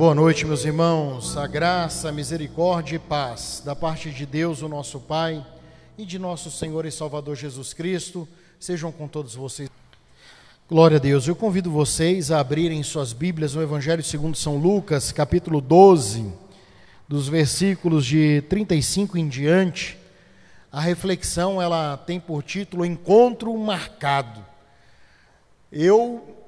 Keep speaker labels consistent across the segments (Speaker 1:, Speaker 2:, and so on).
Speaker 1: Boa noite, meus irmãos. A graça, a misericórdia e paz da parte de Deus, o nosso Pai, e de nosso Senhor e Salvador Jesus Cristo, sejam com todos vocês. Glória a Deus. Eu convido vocês a abrirem suas Bíblias no Evangelho segundo São Lucas, capítulo 12, dos versículos de 35 em diante. A reflexão ela tem por título Encontro Marcado. Eu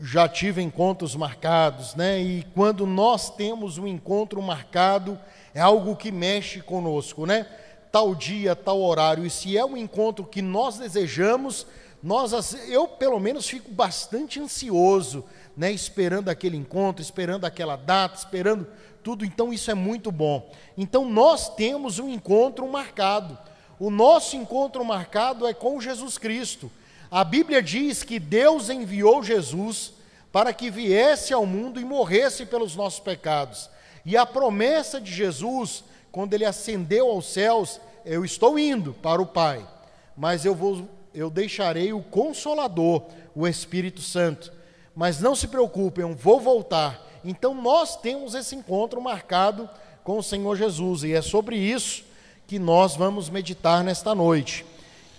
Speaker 1: já tive encontros marcados, né? E quando nós temos um encontro marcado, é algo que mexe conosco, né? Tal dia, tal horário. E se é um encontro que nós desejamos, nós, eu pelo menos fico bastante ansioso, né? Esperando aquele encontro, esperando aquela data, esperando tudo. Então isso é muito bom. Então nós temos um encontro marcado. O nosso encontro marcado é com Jesus Cristo. A Bíblia diz que Deus enviou Jesus para que viesse ao mundo e morresse pelos nossos pecados. E a promessa de Jesus, quando ele ascendeu aos céus, eu estou indo para o Pai, mas eu vou eu deixarei o consolador, o Espírito Santo. Mas não se preocupem, eu vou voltar. Então nós temos esse encontro marcado com o Senhor Jesus e é sobre isso que nós vamos meditar nesta noite.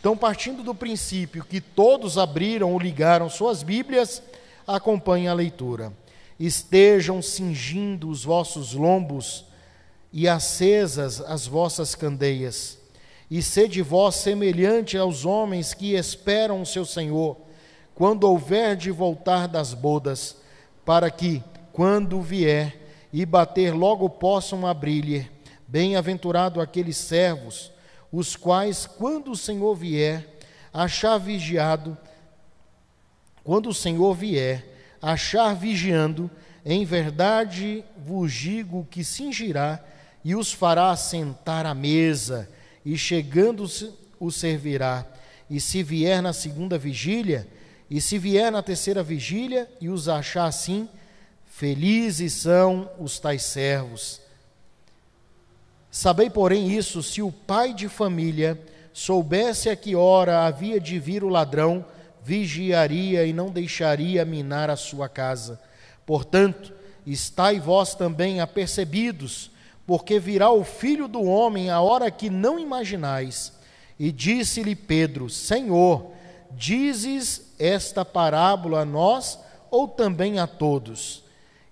Speaker 1: Então, partindo do princípio que todos abriram ou ligaram suas Bíblias, acompanhe a leitura. Estejam cingindo os vossos lombos e acesas as vossas candeias, e sede vós semelhante aos homens que esperam o seu Senhor, quando houver de voltar das bodas, para que, quando vier e bater, logo possam abrir-lhe. Bem-aventurado aqueles servos os quais, quando o Senhor vier, achar vigiado, quando o Senhor vier, achar vigiando, em verdade vos digo que cingirá e os fará sentar à mesa, e chegando-se o servirá. E se vier na segunda vigília, e se vier na terceira vigília, e os achar assim, felizes são os tais servos. Sabei, porém, isso: se o pai de família soubesse a que hora havia de vir o ladrão, vigiaria e não deixaria minar a sua casa. Portanto, estai vós também apercebidos, porque virá o filho do homem a hora que não imaginais. E disse-lhe Pedro: Senhor, dizes esta parábola a nós ou também a todos?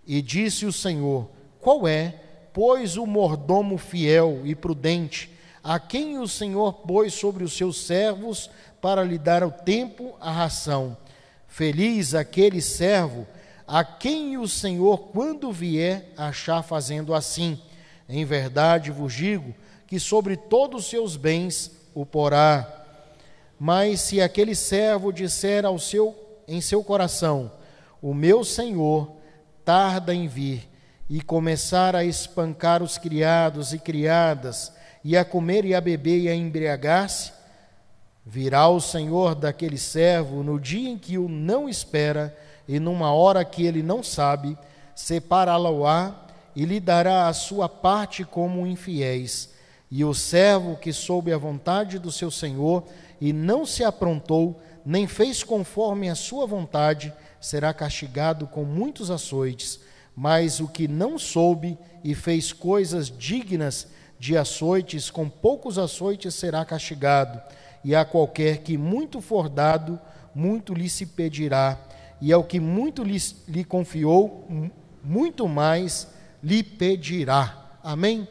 Speaker 1: E disse o Senhor: Qual é? Pois o mordomo fiel e prudente, a quem o Senhor pôs sobre os seus servos para lhe dar o tempo a ração. Feliz aquele servo a quem o Senhor, quando vier, achar fazendo assim. Em verdade vos digo que sobre todos os seus bens o porá. Mas se aquele servo disser ao seu, em seu coração: O meu Senhor tarda em vir, e começar a espancar os criados e criadas, e a comer e a beber e a embriagar-se, virá o Senhor daquele servo no dia em que o não espera e numa hora que ele não sabe, separá-lo-á e lhe dará a sua parte como infiéis. E o servo que soube a vontade do seu Senhor e não se aprontou, nem fez conforme a sua vontade, será castigado com muitos açoites mas o que não soube e fez coisas dignas de açoites, com poucos açoites será castigado. E a qualquer que muito for dado, muito lhe se pedirá. E ao que muito lhe, lhe confiou, muito mais lhe pedirá. Amém?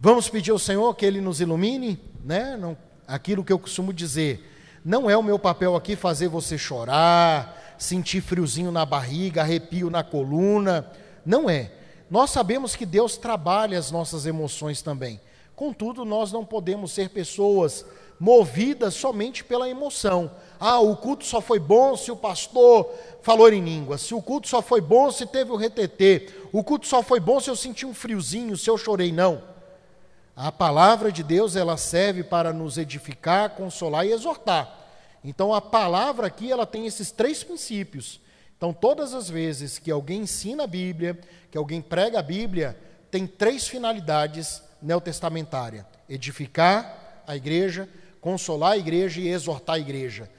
Speaker 1: Vamos pedir ao Senhor que Ele nos ilumine, né? Não, aquilo que eu costumo dizer. Não é o meu papel aqui fazer você chorar, sentir friozinho na barriga, arrepio na coluna não é. Nós sabemos que Deus trabalha as nossas emoções também. Contudo, nós não podemos ser pessoas movidas somente pela emoção. Ah, o culto só foi bom se o pastor falou em língua. Se o culto só foi bom se teve o retetê. O culto só foi bom se eu senti um friozinho, se eu chorei. Não. A palavra de Deus, ela serve para nos edificar, consolar e exortar. Então, a palavra aqui, ela tem esses três princípios. Então, todas as vezes que alguém ensina a Bíblia, que alguém prega a Bíblia, tem três finalidades neotestamentárias: edificar a igreja, consolar a igreja e exortar a igreja.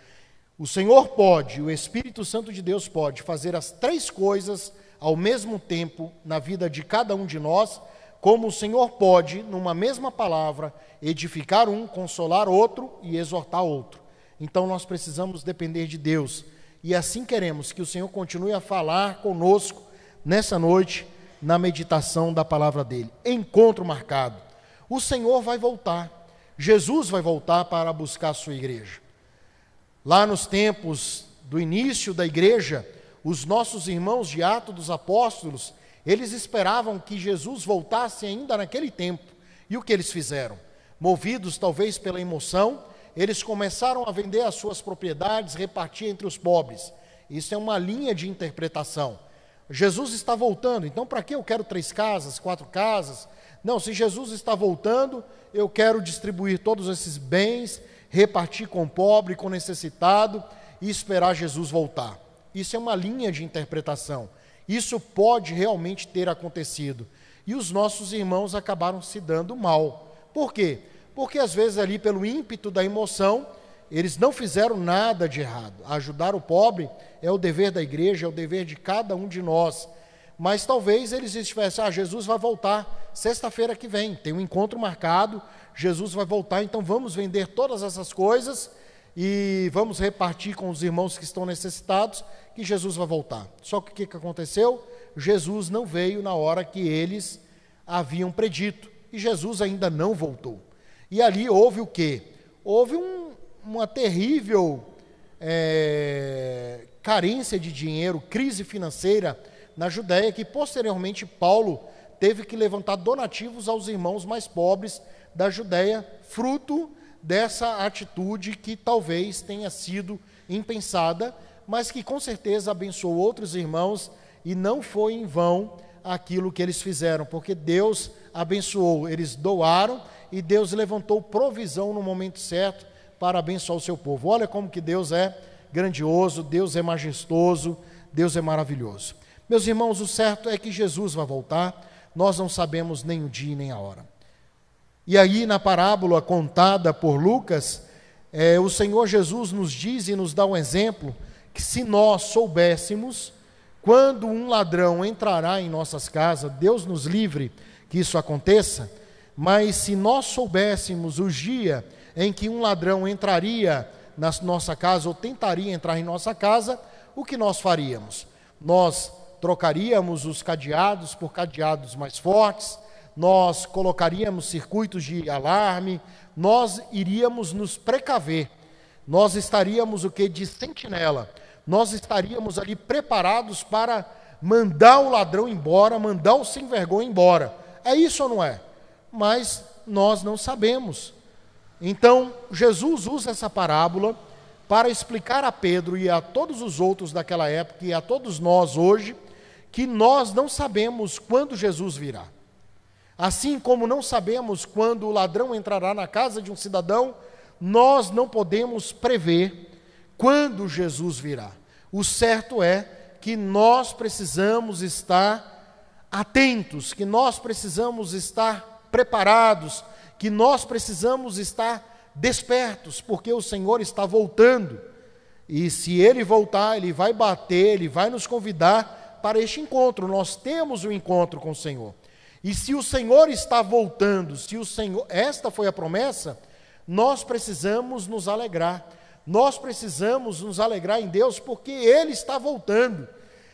Speaker 1: O Senhor pode, o Espírito Santo de Deus pode fazer as três coisas ao mesmo tempo na vida de cada um de nós, como o Senhor pode, numa mesma palavra, edificar um, consolar outro e exortar outro. Então nós precisamos depender de Deus. E assim queremos que o Senhor continue a falar conosco nessa noite, na meditação da palavra dele. Encontro marcado. O Senhor vai voltar. Jesus vai voltar para buscar a sua igreja. Lá nos tempos do início da igreja, os nossos irmãos de Atos dos Apóstolos, eles esperavam que Jesus voltasse ainda naquele tempo. E o que eles fizeram? Movidos talvez pela emoção, eles começaram a vender as suas propriedades, repartir entre os pobres. Isso é uma linha de interpretação. Jesus está voltando, então para que eu quero três casas, quatro casas? Não, se Jesus está voltando, eu quero distribuir todos esses bens, repartir com o pobre, com o necessitado e esperar Jesus voltar. Isso é uma linha de interpretação. Isso pode realmente ter acontecido. E os nossos irmãos acabaram se dando mal. Por quê? Porque às vezes ali pelo ímpeto da emoção, eles não fizeram nada de errado. Ajudar o pobre é o dever da igreja, é o dever de cada um de nós. Mas talvez eles estivessem, ah, Jesus vai voltar sexta-feira que vem, tem um encontro marcado, Jesus vai voltar, então vamos vender todas essas coisas e vamos repartir com os irmãos que estão necessitados, que Jesus vai voltar. Só que o que, que aconteceu? Jesus não veio na hora que eles haviam predito, e Jesus ainda não voltou. E ali houve o quê? Houve um, uma terrível é, carência de dinheiro, crise financeira na Judéia, que posteriormente Paulo teve que levantar donativos aos irmãos mais pobres da Judéia, fruto dessa atitude que talvez tenha sido impensada, mas que com certeza abençoou outros irmãos e não foi em vão aquilo que eles fizeram, porque Deus abençoou, eles doaram e Deus levantou provisão no momento certo para abençoar o seu povo. Olha como que Deus é grandioso, Deus é majestoso, Deus é maravilhoso. Meus irmãos, o certo é que Jesus vai voltar, nós não sabemos nem o dia nem a hora. E aí, na parábola contada por Lucas, é, o Senhor Jesus nos diz e nos dá um exemplo que se nós soubéssemos quando um ladrão entrará em nossas casas, Deus nos livre que isso aconteça, mas se nós soubéssemos o dia em que um ladrão entraria na nossa casa ou tentaria entrar em nossa casa, o que nós faríamos? Nós trocaríamos os cadeados por cadeados mais fortes, nós colocaríamos circuitos de alarme, nós iríamos nos precaver, nós estaríamos o que? De sentinela, nós estaríamos ali preparados para mandar o ladrão embora, mandar o sem vergonha embora. É isso ou não é? Mas nós não sabemos. Então, Jesus usa essa parábola para explicar a Pedro e a todos os outros daquela época e a todos nós hoje que nós não sabemos quando Jesus virá. Assim como não sabemos quando o ladrão entrará na casa de um cidadão, nós não podemos prever quando Jesus virá. O certo é que nós precisamos estar atentos, que nós precisamos estar preparados que nós precisamos estar despertos, porque o Senhor está voltando. E se ele voltar, ele vai bater, ele vai nos convidar para este encontro. Nós temos o um encontro com o Senhor. E se o Senhor está voltando, se o Senhor, esta foi a promessa, nós precisamos nos alegrar. Nós precisamos nos alegrar em Deus porque ele está voltando.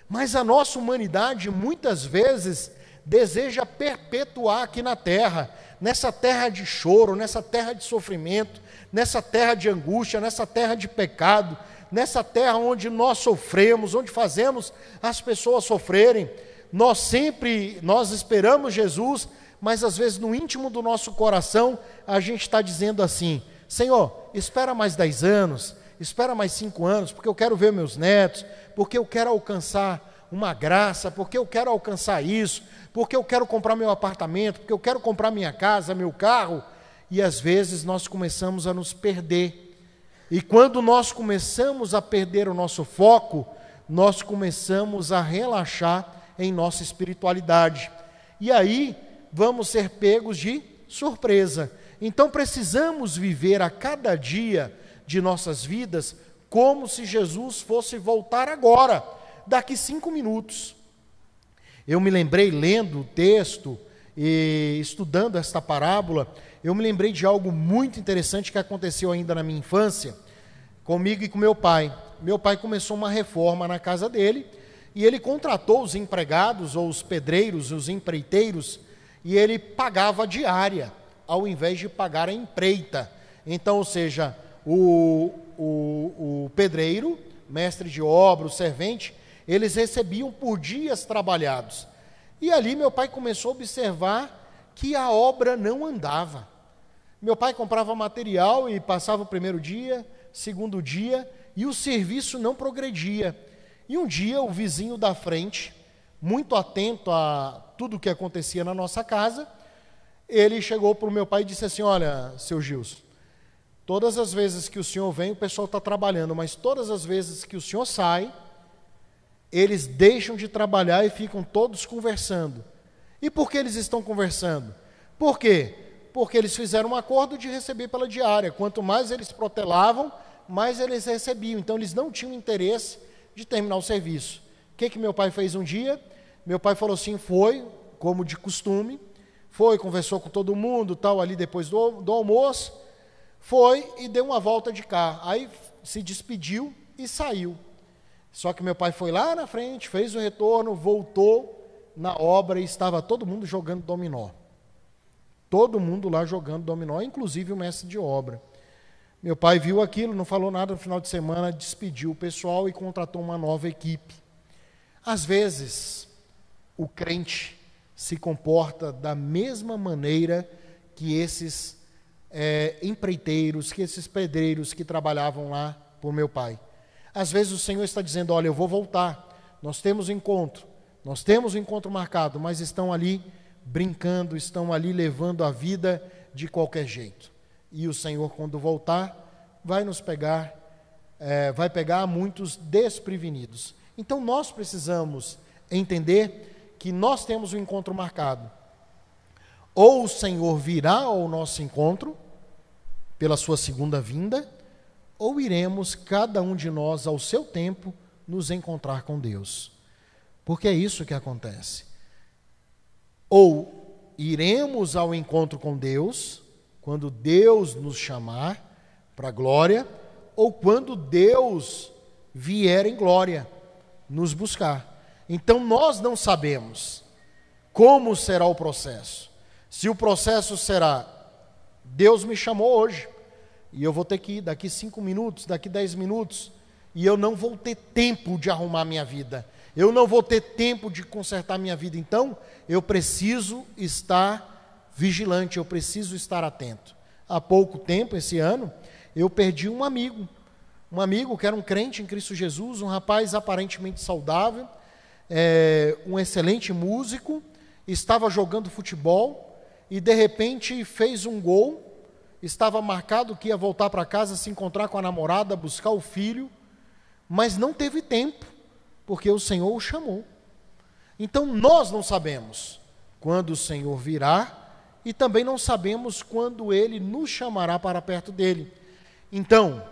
Speaker 1: Mas a nossa humanidade muitas vezes deseja perpetuar aqui na terra nessa terra de choro, nessa terra de sofrimento, nessa terra de angústia, nessa terra de pecado, nessa terra onde nós sofremos, onde fazemos as pessoas sofrerem. Nós sempre, nós esperamos Jesus, mas às vezes no íntimo do nosso coração a gente está dizendo assim: Senhor, espera mais dez anos, espera mais cinco anos, porque eu quero ver meus netos, porque eu quero alcançar uma graça, porque eu quero alcançar isso, porque eu quero comprar meu apartamento, porque eu quero comprar minha casa, meu carro, e às vezes nós começamos a nos perder. E quando nós começamos a perder o nosso foco, nós começamos a relaxar em nossa espiritualidade. E aí vamos ser pegos de surpresa. Então precisamos viver a cada dia de nossas vidas como se Jesus fosse voltar agora, daqui cinco minutos. eu me lembrei lendo o texto e estudando esta parábola, eu me lembrei de algo muito interessante que aconteceu ainda na minha infância, comigo e com meu pai. Meu pai começou uma reforma na casa dele e ele contratou os empregados ou os pedreiros, os empreiteiros, e ele pagava diária, ao invés de pagar a empreita. Então, ou seja, o, o, o pedreiro, mestre de obra, o servente, eles recebiam por dias trabalhados. E ali meu pai começou a observar que a obra não andava. Meu pai comprava material e passava o primeiro dia, segundo dia, e o serviço não progredia. E um dia o vizinho da frente, muito atento a tudo o que acontecia na nossa casa, ele chegou para o meu pai e disse assim: Olha, seu Gilson, todas as vezes que o senhor vem, o pessoal está trabalhando, mas todas as vezes que o senhor sai, eles deixam de trabalhar e ficam todos conversando. E por que eles estão conversando? Por quê? Porque eles fizeram um acordo de receber pela diária. Quanto mais eles protelavam, mais eles recebiam. Então eles não tinham interesse de terminar o serviço. O que, que meu pai fez um dia? Meu pai falou assim: foi, como de costume, foi, conversou com todo mundo, tal, ali depois do, do almoço, foi e deu uma volta de carro. Aí se despediu e saiu. Só que meu pai foi lá na frente, fez o retorno, voltou na obra e estava todo mundo jogando dominó. Todo mundo lá jogando dominó, inclusive o mestre de obra. Meu pai viu aquilo, não falou nada no final de semana, despediu o pessoal e contratou uma nova equipe. Às vezes, o crente se comporta da mesma maneira que esses é, empreiteiros, que esses pedreiros que trabalhavam lá por meu pai. Às vezes o Senhor está dizendo: Olha, eu vou voltar, nós temos encontro, nós temos um encontro marcado, mas estão ali brincando, estão ali levando a vida de qualquer jeito. E o Senhor, quando voltar, vai nos pegar, é, vai pegar muitos desprevenidos. Então nós precisamos entender que nós temos um encontro marcado. Ou o Senhor virá ao nosso encontro, pela sua segunda vinda, ou iremos, cada um de nós, ao seu tempo, nos encontrar com Deus. Porque é isso que acontece. Ou iremos ao encontro com Deus, quando Deus nos chamar para a glória, ou quando Deus vier em glória nos buscar. Então nós não sabemos como será o processo. Se o processo será, Deus me chamou hoje, e eu vou ter que ir daqui cinco minutos, daqui dez minutos, e eu não vou ter tempo de arrumar minha vida. Eu não vou ter tempo de consertar minha vida. Então, eu preciso estar vigilante, eu preciso estar atento. Há pouco tempo, esse ano, eu perdi um amigo. Um amigo que era um crente em Cristo Jesus, um rapaz aparentemente saudável, é, um excelente músico, estava jogando futebol e de repente fez um gol estava marcado que ia voltar para casa, se encontrar com a namorada, buscar o filho, mas não teve tempo, porque o Senhor o chamou. Então nós não sabemos quando o Senhor virá e também não sabemos quando ele nos chamará para perto dele. Então,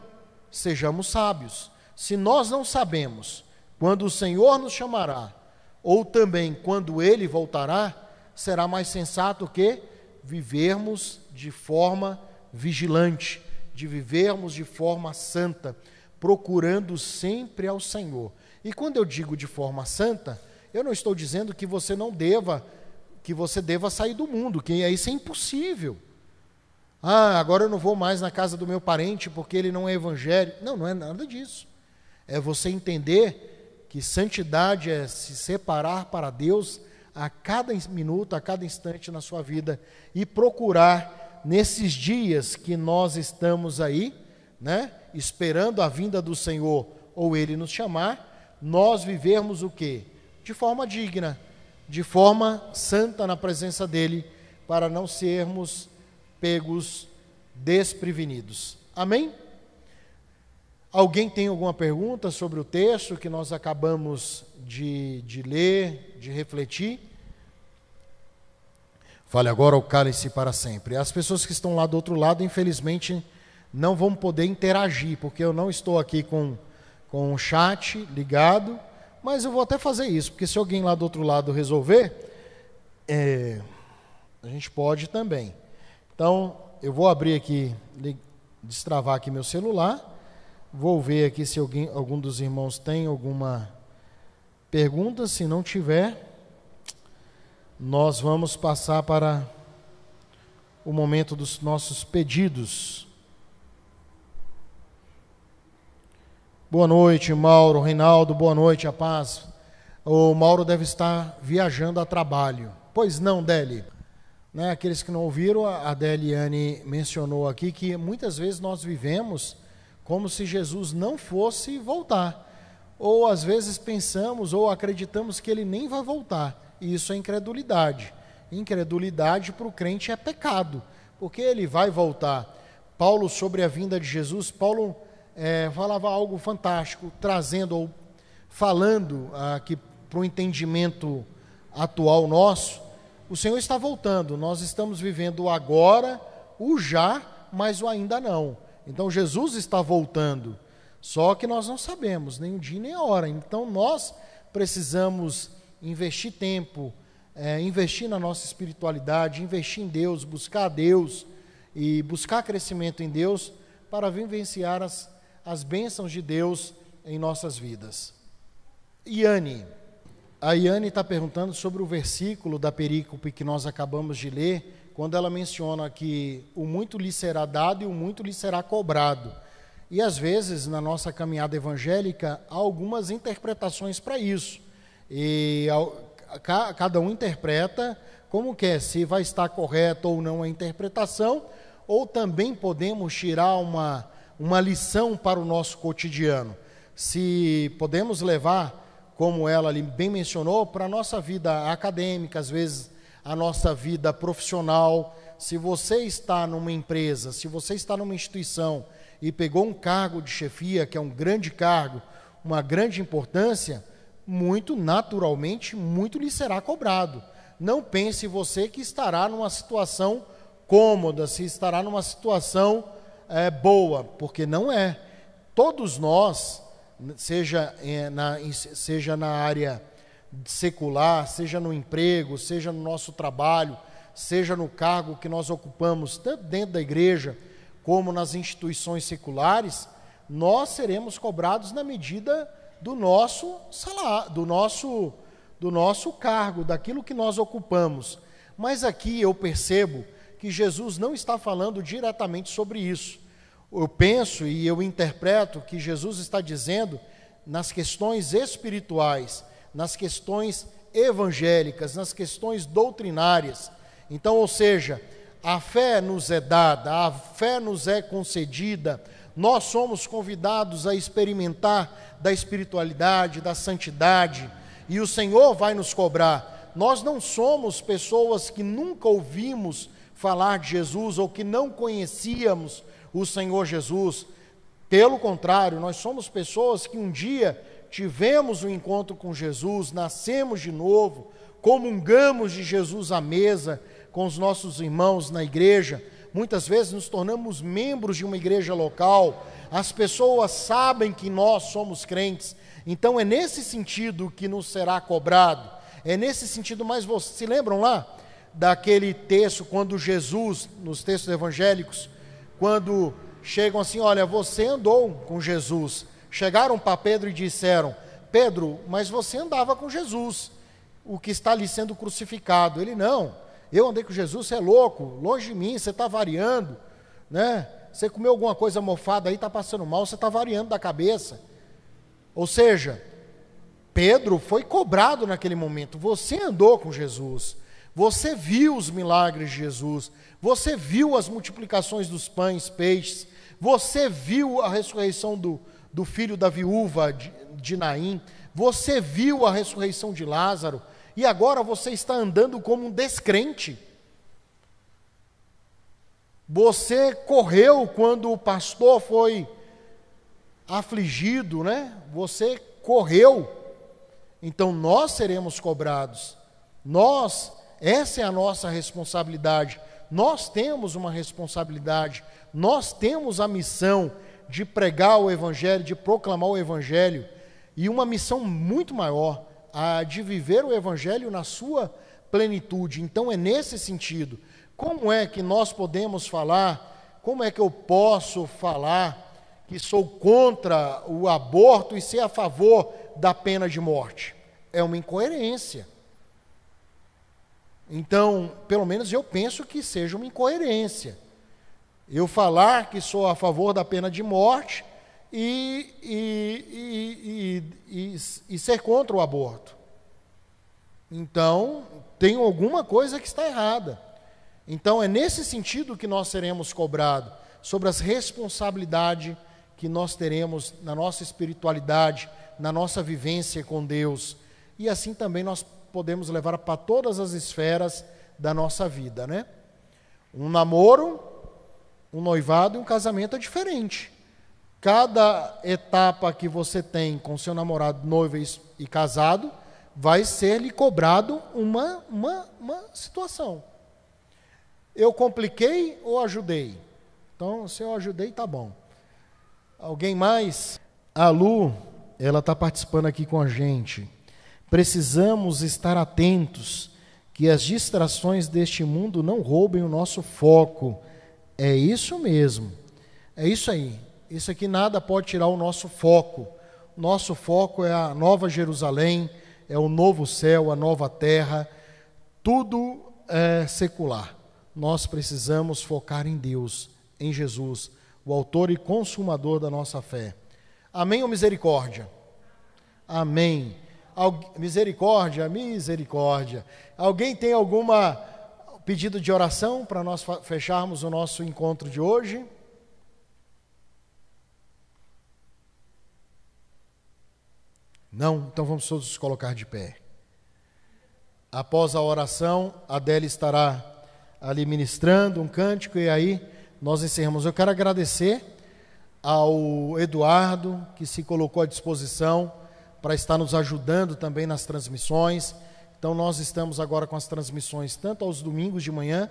Speaker 1: sejamos sábios. Se nós não sabemos quando o Senhor nos chamará, ou também quando ele voltará, será mais sensato que vivermos de forma vigilante, de vivermos de forma santa, procurando sempre ao Senhor. E quando eu digo de forma santa, eu não estou dizendo que você não deva, que você deva sair do mundo, que isso é impossível. Ah, agora eu não vou mais na casa do meu parente porque ele não é evangélico. Não, não é nada disso. É você entender que santidade é se separar para Deus a cada minuto, a cada instante na sua vida e procurar nesses dias que nós estamos aí, né, esperando a vinda do Senhor ou ele nos chamar, nós vivermos o quê? De forma digna, de forma santa na presença dele, para não sermos pegos desprevenidos. Amém? Alguém tem alguma pergunta sobre o texto que nós acabamos de, de ler, de refletir? Fale agora o cálice para sempre. As pessoas que estão lá do outro lado, infelizmente, não vão poder interagir, porque eu não estou aqui com, com o chat ligado, Mas eu vou até fazer isso, porque se alguém lá do outro lado resolver, é, a gente pode também. Então, eu vou abrir aqui, destravar aqui meu celular, vou ver aqui se alguém, algum dos irmãos tem alguma pergunta. Se não tiver, nós vamos passar para o momento dos nossos pedidos. Boa noite, Mauro, Reinaldo, boa noite, a paz. O Mauro deve estar viajando a trabalho. Pois não, Deli. Né, aqueles que não ouviram, a Deliane mencionou aqui que muitas vezes nós vivemos como se Jesus não fosse voltar. Ou às vezes pensamos ou acreditamos que ele nem vai voltar. Isso é incredulidade. Incredulidade para o crente é pecado, porque ele vai voltar. Paulo, sobre a vinda de Jesus, Paulo é, falava algo fantástico, trazendo ou falando aqui para o entendimento atual nosso. O Senhor está voltando, nós estamos vivendo o agora, o já, mas o ainda não. Então Jesus está voltando, só que nós não sabemos nem o dia nem a hora. Então nós precisamos investir tempo, é, investir na nossa espiritualidade, investir em Deus, buscar a Deus e buscar crescimento em Deus para vivenciar as, as bênçãos de Deus em nossas vidas. Iane, a Iane está perguntando sobre o versículo da perícope que nós acabamos de ler, quando ela menciona que o muito lhe será dado e o muito lhe será cobrado. E às vezes, na nossa caminhada evangélica, há algumas interpretações para isso. E cada um interpreta como quer, se vai estar correto ou não a interpretação, ou também podemos tirar uma, uma lição para o nosso cotidiano. Se podemos levar, como ela ali bem mencionou, para a nossa vida acadêmica, às vezes a nossa vida profissional. Se você está numa empresa, se você está numa instituição e pegou um cargo de chefia, que é um grande cargo, uma grande importância, muito naturalmente, muito lhe será cobrado. Não pense você que estará numa situação cômoda, se estará numa situação é, boa, porque não é. Todos nós, seja, é, na, seja na área secular, seja no emprego, seja no nosso trabalho, seja no cargo que nós ocupamos, tanto dentro da igreja como nas instituições seculares, nós seremos cobrados na medida do nosso salário, do nosso, do nosso cargo, daquilo que nós ocupamos. Mas aqui eu percebo que Jesus não está falando diretamente sobre isso. Eu penso e eu interpreto que Jesus está dizendo nas questões espirituais, nas questões evangélicas, nas questões doutrinárias. Então, ou seja, a fé nos é dada, a fé nos é concedida, nós somos convidados a experimentar da espiritualidade, da santidade, e o Senhor vai nos cobrar. Nós não somos pessoas que nunca ouvimos falar de Jesus ou que não conhecíamos o Senhor Jesus. Pelo contrário, nós somos pessoas que um dia tivemos um encontro com Jesus, nascemos de novo, comungamos de Jesus à mesa com os nossos irmãos na igreja muitas vezes nos tornamos membros de uma igreja local, as pessoas sabem que nós somos crentes, então é nesse sentido que nos será cobrado, é nesse sentido, mas vocês se lembram lá daquele texto, quando Jesus, nos textos evangélicos, quando chegam assim: olha, você andou com Jesus, chegaram para Pedro e disseram: Pedro, mas você andava com Jesus, o que está ali sendo crucificado. Ele não. Eu andei com Jesus, você é louco, longe de mim, você está variando, né? Você comeu alguma coisa mofada aí, está passando mal, você está variando da cabeça. Ou seja, Pedro foi cobrado naquele momento. Você andou com Jesus, você viu os milagres de Jesus, você viu as multiplicações dos pães, peixes, você viu a ressurreição do, do filho da viúva de, de Naim, você viu a ressurreição de Lázaro e agora você está andando como um descrente. Você correu quando o pastor foi afligido, né? Você correu. Então nós seremos cobrados. Nós, essa é a nossa responsabilidade. Nós temos uma responsabilidade. Nós temos a missão de pregar o evangelho, de proclamar o evangelho. e uma missão muito maior, a de viver o Evangelho na sua plenitude. Então, é nesse sentido. Como é que nós podemos falar, como é que eu posso falar que sou contra o aborto e ser a favor da pena de morte? É uma incoerência. Então, pelo menos eu penso que seja uma incoerência. Eu falar que sou a favor da pena de morte e, e, e, e, ser contra o aborto. Então, tem alguma coisa que está errada. Então, é nesse sentido que nós seremos cobrados sobre as responsabilidades que nós teremos na nossa espiritualidade, na nossa vivência com Deus. E assim também nós podemos levar para todas as esferas da nossa vida, né? Um namoro, um noivado e um casamento é diferente. Cada etapa que você tem com seu namorado, noivo e casado, vai ser lhe cobrado uma, uma, uma situação. Eu compliquei ou ajudei? Então, se eu ajudei, tá bom. Alguém mais? A Lu, ela está participando aqui com a gente. Precisamos estar atentos que as distrações deste mundo não roubem o nosso foco. É isso mesmo. É isso aí. Isso aqui nada pode tirar o nosso foco. Nosso foco é a nova Jerusalém, é o novo céu, a nova terra. Tudo é secular. Nós precisamos focar em Deus, em Jesus, o autor e consumador da nossa fé. Amém ou misericórdia? Amém. Misericórdia, misericórdia. Alguém tem alguma pedido de oração para nós fecharmos o nosso encontro de hoje? Não? Então vamos todos colocar de pé. Após a oração, a Adélia estará ali ministrando um cântico e aí nós encerramos. Eu quero agradecer ao Eduardo que se colocou à disposição para estar nos ajudando também nas transmissões. Então, nós estamos agora com as transmissões tanto aos domingos de manhã,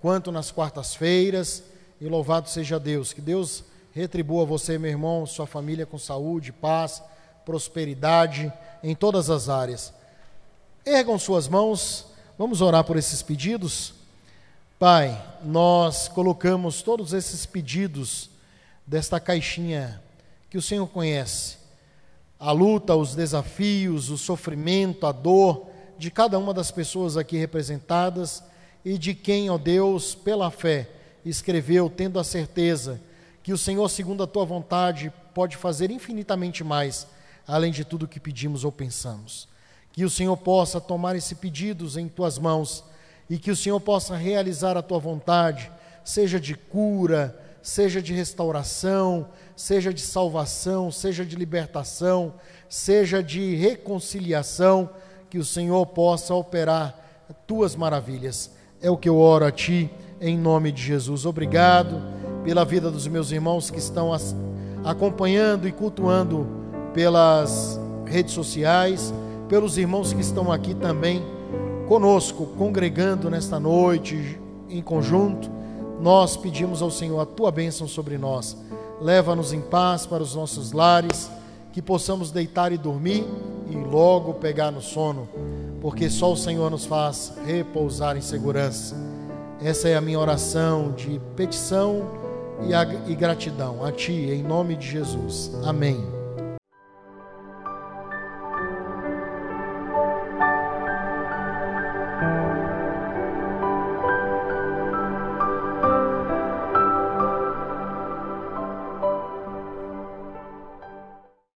Speaker 1: quanto nas quartas-feiras. E louvado seja Deus. Que Deus retribua você, meu irmão, sua família com saúde, paz, prosperidade em todas as áreas. Ergam suas mãos, vamos orar por esses pedidos. Pai, nós colocamos todos esses pedidos desta caixinha que o Senhor conhece a luta, os desafios, o sofrimento, a dor de cada uma das pessoas aqui representadas e de quem, ó Deus, pela fé, escreveu, tendo a certeza que o Senhor, segundo a tua vontade, pode fazer infinitamente mais, além de tudo que pedimos ou pensamos. Que o Senhor possa tomar esses pedidos em tuas mãos e que o Senhor possa realizar a tua vontade, seja de cura, seja de restauração, seja de salvação, seja de libertação, seja de reconciliação, que o Senhor possa operar tuas maravilhas. É o que eu oro a ti, em nome de Jesus. Obrigado pela vida dos meus irmãos que estão acompanhando e cultuando pelas redes sociais, pelos irmãos que estão aqui também conosco, congregando nesta noite em conjunto nós pedimos ao Senhor a tua bênção sobre nós. Leva-nos em paz para os nossos lares, que possamos deitar e dormir e logo pegar no sono, porque só o Senhor nos faz repousar em segurança. Essa é a minha oração de petição e, gratidão a Ti, em nome de Jesus. Amém.